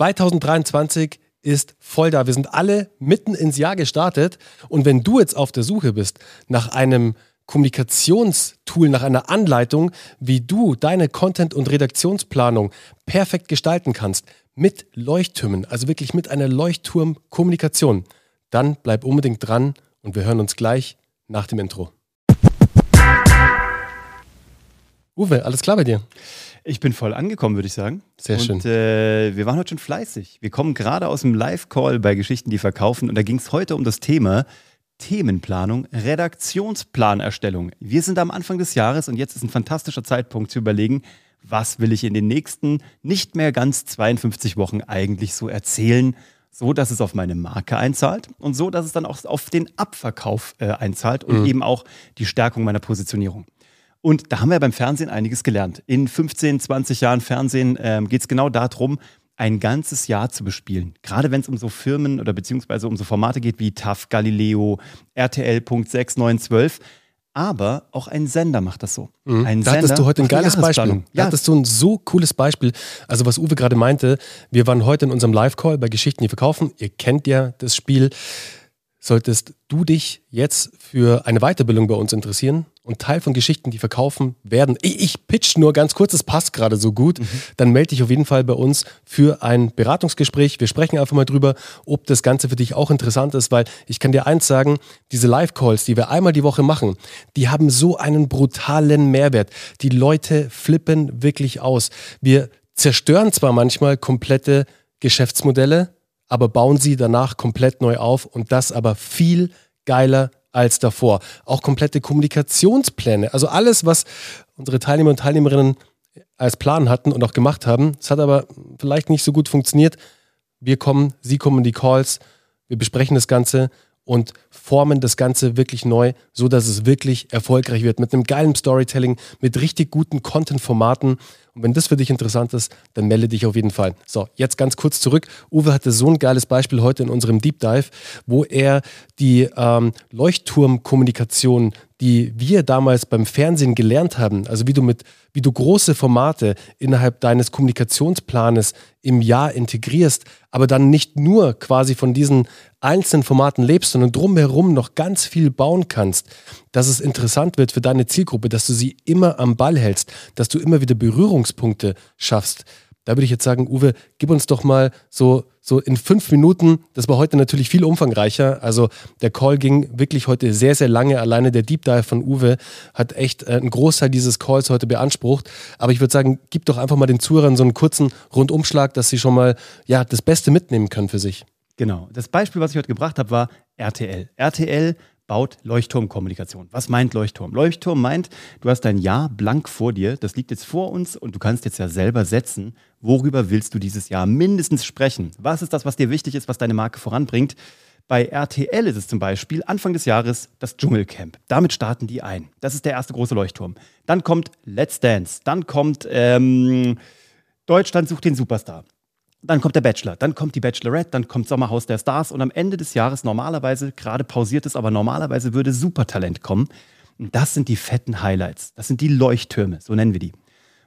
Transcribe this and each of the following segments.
2023 ist voll da. Wir sind alle mitten ins Jahr gestartet. Und wenn du jetzt auf der Suche bist nach einem Kommunikationstool, nach einer Anleitung, wie du deine Content- und Redaktionsplanung perfekt gestalten kannst, mit Leuchttürmen, also wirklich mit einer Leuchtturmkommunikation, dann bleib unbedingt dran und wir hören uns gleich nach dem Intro. Uwe, alles klar bei dir? Ich bin voll angekommen, würde ich sagen. Sehr schön. Und äh, wir waren heute schon fleißig. Wir kommen gerade aus dem Live-Call bei Geschichten, die verkaufen. Und da ging es heute um das Thema Themenplanung, Redaktionsplanerstellung. Wir sind am Anfang des Jahres und jetzt ist ein fantastischer Zeitpunkt zu überlegen, was will ich in den nächsten nicht mehr ganz 52 Wochen eigentlich so erzählen, so dass es auf meine Marke einzahlt und so dass es dann auch auf den Abverkauf äh, einzahlt und mhm. eben auch die Stärkung meiner Positionierung. Und da haben wir beim Fernsehen einiges gelernt. In 15, 20 Jahren Fernsehen ähm, geht es genau darum, ein ganzes Jahr zu bespielen. Gerade wenn es um so Firmen oder beziehungsweise um so Formate geht wie TAF, Galileo, RTL Punkt 6, 9, 12. Aber auch ein Sender macht das so. Mhm. Ein da Sender hattest du heute ein geiles Beispiel. Ja. Da hattest du ein so cooles Beispiel. Also was Uwe gerade meinte, wir waren heute in unserem Live-Call bei Geschichten, die verkaufen. Ihr kennt ja das Spiel. Solltest du dich jetzt für eine Weiterbildung bei uns interessieren und Teil von Geschichten, die verkaufen werden, ich, ich pitch nur ganz kurz, es passt gerade so gut, mhm. dann melde dich auf jeden Fall bei uns für ein Beratungsgespräch. Wir sprechen einfach mal drüber, ob das Ganze für dich auch interessant ist, weil ich kann dir eins sagen, diese Live-Calls, die wir einmal die Woche machen, die haben so einen brutalen Mehrwert. Die Leute flippen wirklich aus. Wir zerstören zwar manchmal komplette Geschäftsmodelle, aber bauen sie danach komplett neu auf und das aber viel geiler als davor. Auch komplette Kommunikationspläne, also alles, was unsere Teilnehmer und Teilnehmerinnen als Plan hatten und auch gemacht haben. Es hat aber vielleicht nicht so gut funktioniert. Wir kommen, sie kommen in die Calls, wir besprechen das Ganze und formen das Ganze wirklich neu, so dass es wirklich erfolgreich wird. Mit einem geilen Storytelling, mit richtig guten Content-Formaten. Und wenn das für dich interessant ist, dann melde dich auf jeden Fall. So, jetzt ganz kurz zurück. Uwe hatte so ein geiles Beispiel heute in unserem Deep Dive, wo er die ähm, Leuchtturmkommunikation die wir damals beim Fernsehen gelernt haben, also wie du mit, wie du große Formate innerhalb deines Kommunikationsplanes im Jahr integrierst, aber dann nicht nur quasi von diesen einzelnen Formaten lebst, sondern drumherum noch ganz viel bauen kannst, dass es interessant wird für deine Zielgruppe, dass du sie immer am Ball hältst, dass du immer wieder Berührungspunkte schaffst. Da würde ich jetzt sagen, Uwe, gib uns doch mal so, so in fünf Minuten, das war heute natürlich viel umfangreicher. Also der Call ging wirklich heute sehr, sehr lange. Alleine der Deep Dive von Uwe hat echt äh, einen Großteil dieses Calls heute beansprucht. Aber ich würde sagen, gib doch einfach mal den Zuhörern so einen kurzen Rundumschlag, dass sie schon mal ja, das Beste mitnehmen können für sich. Genau. Das Beispiel, was ich heute gebracht habe, war RTL. RTL baut Leuchtturmkommunikation. Was meint Leuchtturm? Leuchtturm meint, du hast dein Jahr blank vor dir, das liegt jetzt vor uns und du kannst jetzt ja selber setzen, worüber willst du dieses Jahr mindestens sprechen? Was ist das, was dir wichtig ist, was deine Marke voranbringt? Bei RTL ist es zum Beispiel Anfang des Jahres das Dschungelcamp. Damit starten die ein. Das ist der erste große Leuchtturm. Dann kommt Let's Dance. Dann kommt ähm, Deutschland sucht den Superstar. Dann kommt der Bachelor, dann kommt die Bachelorette, dann kommt Sommerhaus der Stars und am Ende des Jahres normalerweise, gerade pausiert es, aber normalerweise würde Supertalent kommen. Und das sind die fetten Highlights. Das sind die Leuchttürme, so nennen wir die.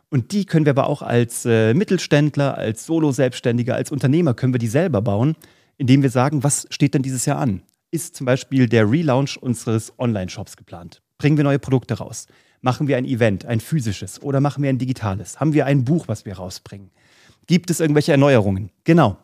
Und die können wir aber auch als äh, Mittelständler, als Solo-Selbstständiger, als Unternehmer können wir die selber bauen, indem wir sagen, was steht denn dieses Jahr an? Ist zum Beispiel der Relaunch unseres Online-Shops geplant? Bringen wir neue Produkte raus? Machen wir ein Event, ein physisches oder machen wir ein digitales? Haben wir ein Buch, was wir rausbringen? Gibt es irgendwelche Erneuerungen? Genau.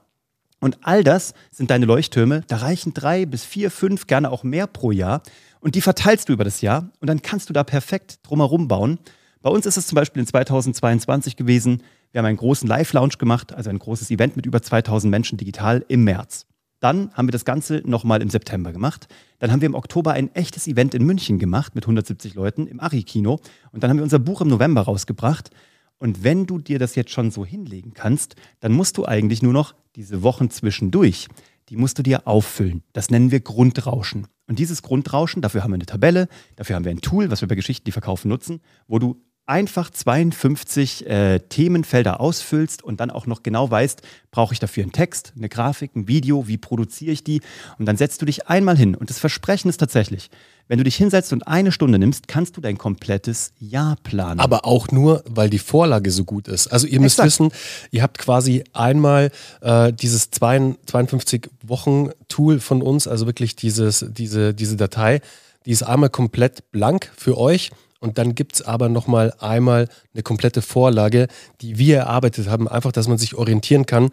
Und all das sind deine Leuchttürme. Da reichen drei bis vier, fünf, gerne auch mehr pro Jahr. Und die verteilst du über das Jahr und dann kannst du da perfekt drumherum bauen. Bei uns ist es zum Beispiel in 2022 gewesen. Wir haben einen großen Live-Lounge gemacht, also ein großes Event mit über 2000 Menschen digital im März. Dann haben wir das Ganze nochmal im September gemacht. Dann haben wir im Oktober ein echtes Event in München gemacht mit 170 Leuten im Ari-Kino. Und dann haben wir unser Buch im November rausgebracht. Und wenn du dir das jetzt schon so hinlegen kannst, dann musst du eigentlich nur noch diese Wochen zwischendurch, die musst du dir auffüllen. Das nennen wir Grundrauschen. Und dieses Grundrauschen, dafür haben wir eine Tabelle, dafür haben wir ein Tool, was wir bei Geschichten, die verkaufen, nutzen, wo du einfach 52 äh, Themenfelder ausfüllst und dann auch noch genau weißt, brauche ich dafür einen Text, eine Grafik, ein Video, wie produziere ich die? Und dann setzt du dich einmal hin. Und das Versprechen ist tatsächlich, Wenn du dich hinsetzt und eine Stunde nimmst, kannst du dein komplettes Jahr planen. Aber auch nur, weil die Vorlage so gut ist. Also ihr müsst Exakt. wissen, ihr habt quasi einmal äh, dieses 52 Wochen Tool von uns, also wirklich dieses, diese, diese Datei, die ist einmal komplett blank für euch und dann gibt es aber nochmal einmal eine komplette Vorlage, die wir erarbeitet haben, einfach, dass man sich orientieren kann.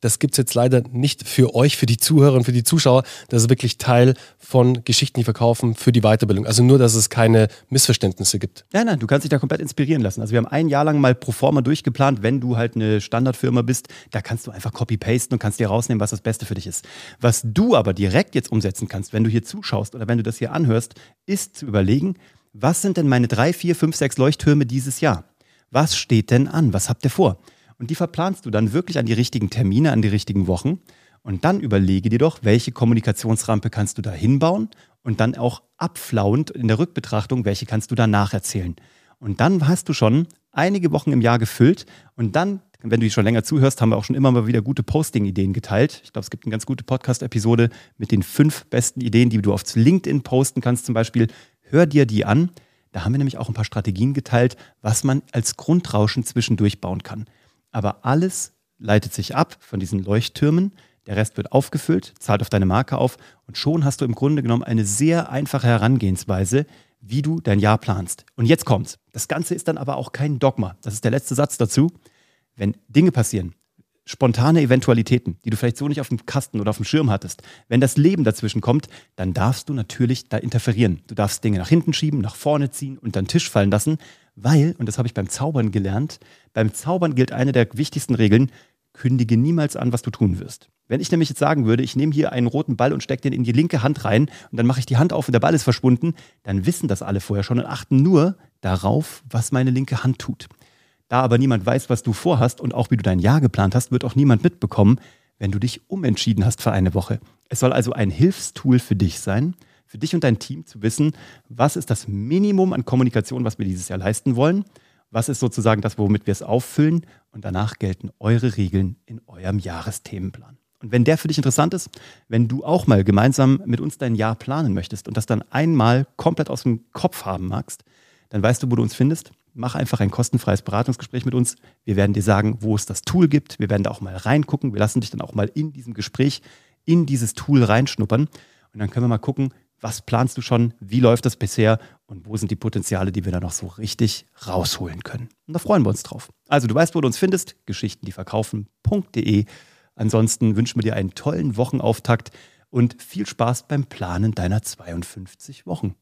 Das gibt es jetzt leider nicht für euch, für die Zuhörer und für die Zuschauer. Das ist wirklich Teil von Geschichten, die verkaufen für die Weiterbildung. Also nur, dass es keine Missverständnisse gibt. Nein, nein, du kannst dich da komplett inspirieren lassen. Also wir haben ein Jahr lang mal pro forma durchgeplant, wenn du halt eine Standardfirma bist, da kannst du einfach copy-pasten und kannst dir rausnehmen, was das Beste für dich ist. Was du aber direkt jetzt umsetzen kannst, wenn du hier zuschaust oder wenn du das hier anhörst, ist zu überlegen, was sind denn meine drei, vier, fünf, sechs Leuchttürme dieses Jahr? Was steht denn an? Was habt ihr vor? Und die verplanst du dann wirklich an die richtigen Termine, an die richtigen Wochen. Und dann überlege dir doch, welche Kommunikationsrampe kannst du da hinbauen und dann auch abflauend in der Rückbetrachtung, welche kannst du danach erzählen. Und dann hast du schon einige Wochen im Jahr gefüllt und dann, wenn du schon länger zuhörst, haben wir auch schon immer mal wieder gute Posting-Ideen geteilt. Ich glaube, es gibt eine ganz gute Podcast-Episode mit den fünf besten Ideen, die du auf LinkedIn posten kannst zum Beispiel. Hör dir die an. Da haben wir nämlich auch ein paar Strategien geteilt, was man als Grundrauschen zwischendurch bauen kann. Aber alles leitet sich ab von diesen Leuchttürmen. Der Rest wird aufgefüllt, zahlt auf deine Marke auf und schon hast du im Grunde genommen eine sehr einfache Herangehensweise, wie du dein Jahr planst. Und jetzt kommt's. Das Ganze ist dann aber auch kein Dogma. Das ist der letzte Satz dazu. Wenn Dinge passieren, spontane Eventualitäten, die du vielleicht so nicht auf dem Kasten oder auf dem Schirm hattest, wenn das Leben dazwischen kommt, dann darfst du natürlich da interferieren. Du darfst Dinge nach hinten schieben, nach vorne ziehen, unter den Tisch fallen lassen, weil, und das habe ich beim Zaubern gelernt, beim Zaubern gilt eine der wichtigsten Regeln, kündige niemals an, was du tun wirst. Wenn ich nämlich jetzt sagen würde, ich nehme hier einen roten Ball und stecke den in die linke Hand rein und dann mache ich die Hand auf und der Ball ist verschwunden, dann wissen das alle vorher schon und achten nur darauf, was meine linke Hand tut. Da aber niemand weiß, was du vorhast und auch wie du dein Jahr geplant hast, wird auch niemand mitbekommen, wenn du dich umentschieden hast für eine Woche. Es soll also ein Hilfstool für dich sein, für dich und dein Team zu wissen, was ist das Minimum an Kommunikation, was wir dieses Jahr leisten wollen, was ist sozusagen das, womit wir es auffüllen und danach gelten eure Regeln in eurem Jahresthemenplan. Und wenn der für dich interessant ist, wenn du auch mal gemeinsam mit uns dein Jahr planen möchtest und das dann einmal komplett aus dem Kopf haben magst, dann weißt du, wo du uns findest mach einfach ein kostenfreies Beratungsgespräch mit uns. Wir werden dir sagen, wo es das Tool gibt. Wir werden da auch mal reingucken. Wir lassen dich dann auch mal in diesem Gespräch in dieses Tool reinschnuppern. Und dann können wir mal gucken, was planst du schon, wie läuft das bisher und wo sind die Potenziale, die wir da noch so richtig rausholen können. Und da freuen wir uns drauf. Also du weißt, wo du uns findest, geschichtendieverkaufen.de. Ansonsten wünschen wir dir einen tollen Wochenauftakt und viel Spaß beim Planen deiner 52 Wochen.